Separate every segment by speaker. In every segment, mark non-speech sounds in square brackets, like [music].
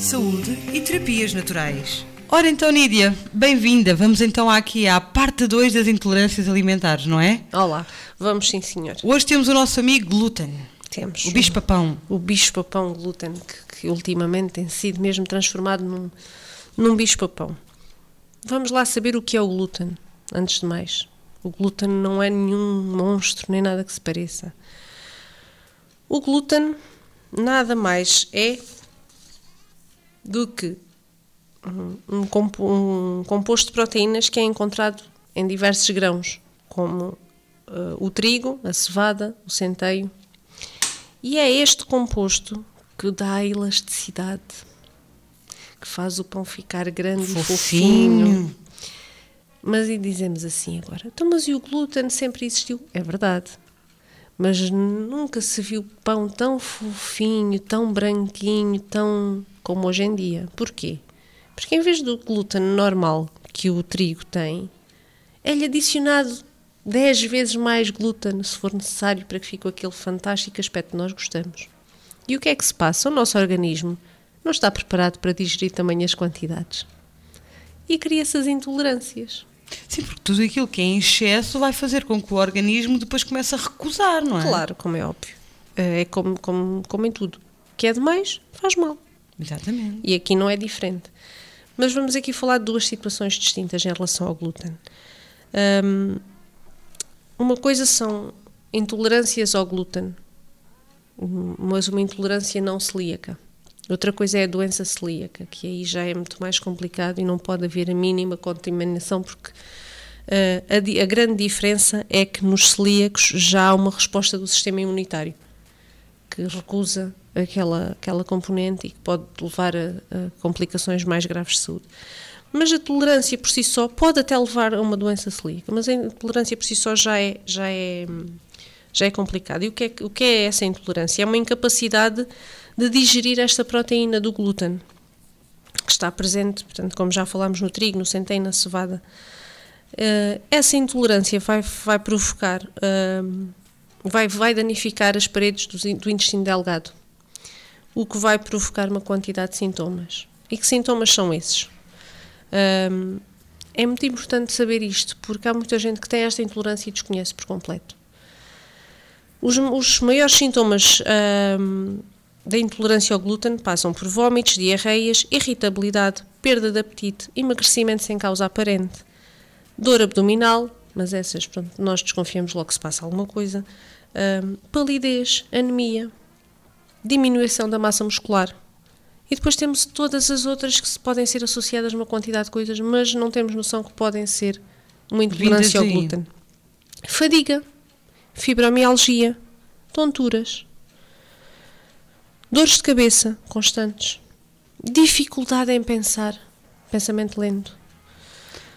Speaker 1: Saúde e terapias naturais. Ora então, Nídia, bem-vinda. Vamos então aqui à parte 2 das intolerâncias alimentares, não é?
Speaker 2: Olá, vamos sim, senhor.
Speaker 1: Hoje temos o nosso amigo glúten,
Speaker 2: Temos
Speaker 1: o bicho-papão.
Speaker 2: o bicho-papão glúten, que, que ultimamente tem sido mesmo transformado num, num bicho-papão. Vamos lá saber o que é o glúten, antes de mais. O glúten não é nenhum monstro, nem nada que se pareça. O glúten nada mais é do que um, um compo- um composto de proteínas que é encontrado em diversos grãos, como eh, o trigo, a cevada, o centeio. E é este composto que dá a elasticidade, que faz o pão ficar grande e fofinho.
Speaker 1: Fofinho.
Speaker 2: Mas e dizemos assim agora, então mas e o glúten sempre existiu? É verdade. Mas nunca se viu pão tão fofinho, tão branquinho, tão como hoje em dia. Porquê? Porque em vez do glúten normal que o trigo tem, é-lhe adicionado 10 vezes mais glúten, se for necessário, para que fique aquele fantástico aspecto que nós gostamos. E o que é que se passa? O nosso organismo não está preparado para digerir tamanhas quantidades. E cria-se as intolerâncias.
Speaker 1: Sim, porque tudo aquilo que é em excesso vai fazer com que o organismo depois comece a recusar, não é?
Speaker 2: Claro, como é óbvio. É como, como, como em tudo. O que é demais, faz mal.
Speaker 1: Exatamente.
Speaker 2: E aqui não é diferente. Mas vamos aqui falar de duas situações distintas em relação ao glúten. Hum, uma coisa são intolerâncias ao glúten, mas uma intolerância não celíaca. Outra coisa é a doença celíaca, que aí já é muito mais complicado e não pode haver a mínima contaminação, porque eh, a, a grande diferença é que nos celíacos já há uma resposta do sistema imunitário que recusa aquela, aquela componente e que pode levar a, a complicações mais graves de saúde. Mas a tolerância por si só pode até levar a uma doença celíaca, mas a intolerância por si só já é, já é, já é complicado. E o que é, o que é essa intolerância? É uma incapacidade de digerir esta proteína do glúten, que está presente, portanto, como já falámos no trigo, no centeio, na cevada. Eh, essa intolerância vai, vai provocar, hum, vai, vai danificar as paredes do, do intestino delgado, o que vai provocar uma quantidade de sintomas. E que sintomas são esses? Hum, é muito importante saber isto, porque há muita gente que tem esta intolerância e desconhece por completo. Os, os maiores sintomas hum, da intolerância ao glúten passam por vômitos, diarreias, irritabilidade, perda de apetite, emagrecimento sem causa aparente, dor abdominal, mas essas, pronto, nós desconfiamos logo que se passa alguma coisa, hum, palidez, anemia, diminuição da massa muscular. E depois temos todas as outras que podem ser associadas a uma quantidade de coisas, mas não temos noção que podem ser uma intolerância ao glúten. Fadiga, fibromialgia, tonturas, dores de cabeça constantes, dificuldade em pensar, pensamento lento,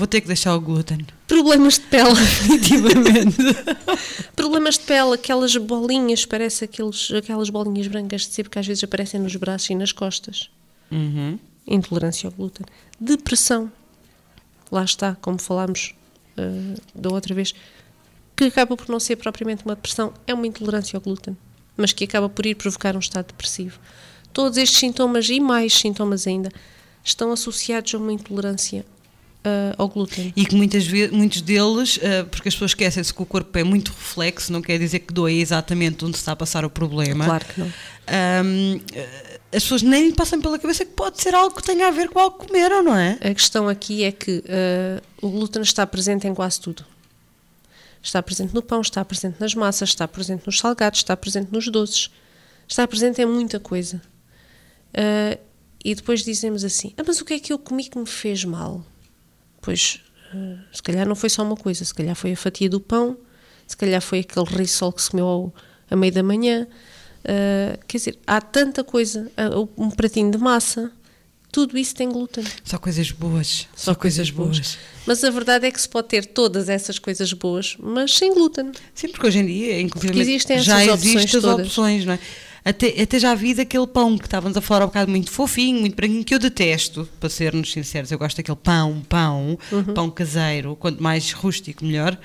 Speaker 1: Vou ter que deixar o glúten.
Speaker 2: problemas de pele, [laughs] definitivamente. [laughs] problemas de pele, aquelas bolinhas, parece aqueles, aquelas bolinhas brancas de sebo que às vezes aparecem nos braços e nas costas.
Speaker 1: Uhum.
Speaker 2: Intolerância ao glúten. Depressão. Lá está, como falámos eh, da outra vez, que acaba por não ser propriamente uma depressão, é uma intolerância ao glúten, mas que acaba por ir provocar um estado depressivo. Todos estes sintomas e mais sintomas ainda estão associados a uma intolerância eh, ao glúten.
Speaker 1: E que muitas vezes, muitos deles, eh, porque as pessoas esquecem-se que o corpo é muito reflexo, não quer dizer que doa exatamente onde está a passar o problema.
Speaker 2: Claro que não.
Speaker 1: Eh, as pessoas nem lhe passam pela cabeça que pode ser algo que tenha a ver com algo que comeram, não é?
Speaker 2: A questão aqui é que o glúten está presente em quase tudo. Está presente no pão, está presente nas massas, está presente nos salgados, está presente nos doces, está presente em muita coisa. E depois dizemos assim: ah, mas o que é que eu comi que me fez mal? Pois, eh, se calhar não foi só uma coisa, se calhar foi a fatia do pão, se calhar foi aquele risol que se comeu ao, a meio da manhã. eh, quer dizer, há tanta coisa, um pratinho de massa, tudo isso tem glúten.
Speaker 1: Só coisas boas. Só, coisas boas.
Speaker 2: Mas a verdade é que se pode ter todas essas coisas boas, mas sem glúten.
Speaker 1: Sim, porque hoje em dia, inclusive,
Speaker 2: existem
Speaker 1: já
Speaker 2: opções
Speaker 1: existem as
Speaker 2: todas.
Speaker 1: opções, não é? Até, até já vi daquele pão que estávamos a falar há um bocado muito fofinho, muito branquinho, que eu detesto, para sermos sinceros. Eu gosto daquele pão, pão,
Speaker 2: Uhum.
Speaker 1: pão caseiro, quanto mais rústico, melhor.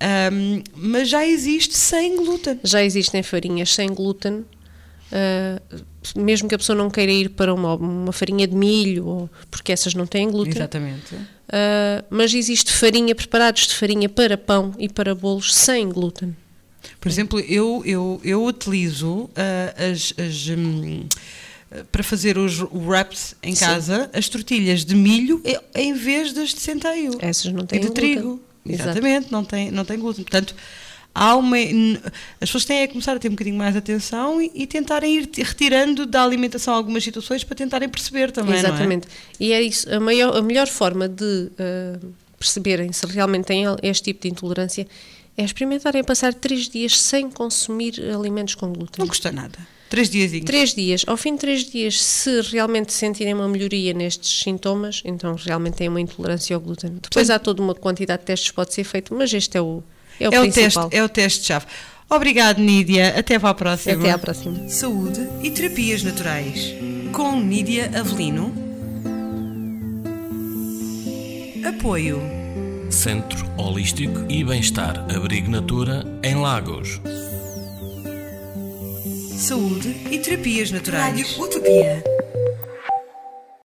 Speaker 1: Ahm, mas já existe sem glúten.
Speaker 2: Já existem farinhas sem glúten, ah, mesmo que a pessoa não queira ir para uma, uma farinha de milho, ou, porque essas não têm glúten.
Speaker 1: Exatamente.
Speaker 2: Ah, mas existe farinha, preparados de farinha para pão e para bolos sem glúten.
Speaker 1: Por exemplo, eu, eu, eu utilizo ah, as. as, hum, para fazer os wraps em
Speaker 2: Sim.
Speaker 1: casa, as tortilhas de milho e- em vez das de centeio.
Speaker 2: Essas não
Speaker 1: e
Speaker 2: têm
Speaker 1: de
Speaker 2: glúten.
Speaker 1: trigo.
Speaker 2: Exato.
Speaker 1: Exatamente, não tem, não tem glúten. Portanto, há uma, as pessoas têm a começar a ter um bocadinho mais atenção e, e tentarem ir retirando da alimentação algumas situações para tentarem perceber também. é?
Speaker 2: Exatamente. E é isso. A, maior, a melhor forma de ah, perceberem se realmente têm este tipo de intolerância é experimentarem passar três dias sem consumir alimentos com glúten.
Speaker 1: Não custa nada. Três dias.
Speaker 2: Três dias. Ao fim de três dias, se realmente sentirem uma melhoria nestes sintomas, então realmente têm uma intolerância ao glúten. Depois há toda uma quantidade de testes que pode ser feito, mas este é o, é o
Speaker 1: É o, teste,
Speaker 2: principal.
Speaker 1: é o teste-chave. Obrigado, Nídia. Até para a próxima.
Speaker 2: Até à próxima.
Speaker 1: Saúde e terapias naturais. Com Nídia Avelino. Apoio.
Speaker 3: Centro Holístico e Bem-Estar Abrigo Natura em Lagos.
Speaker 1: Saúde e terapias naturais. Rádio Utopia.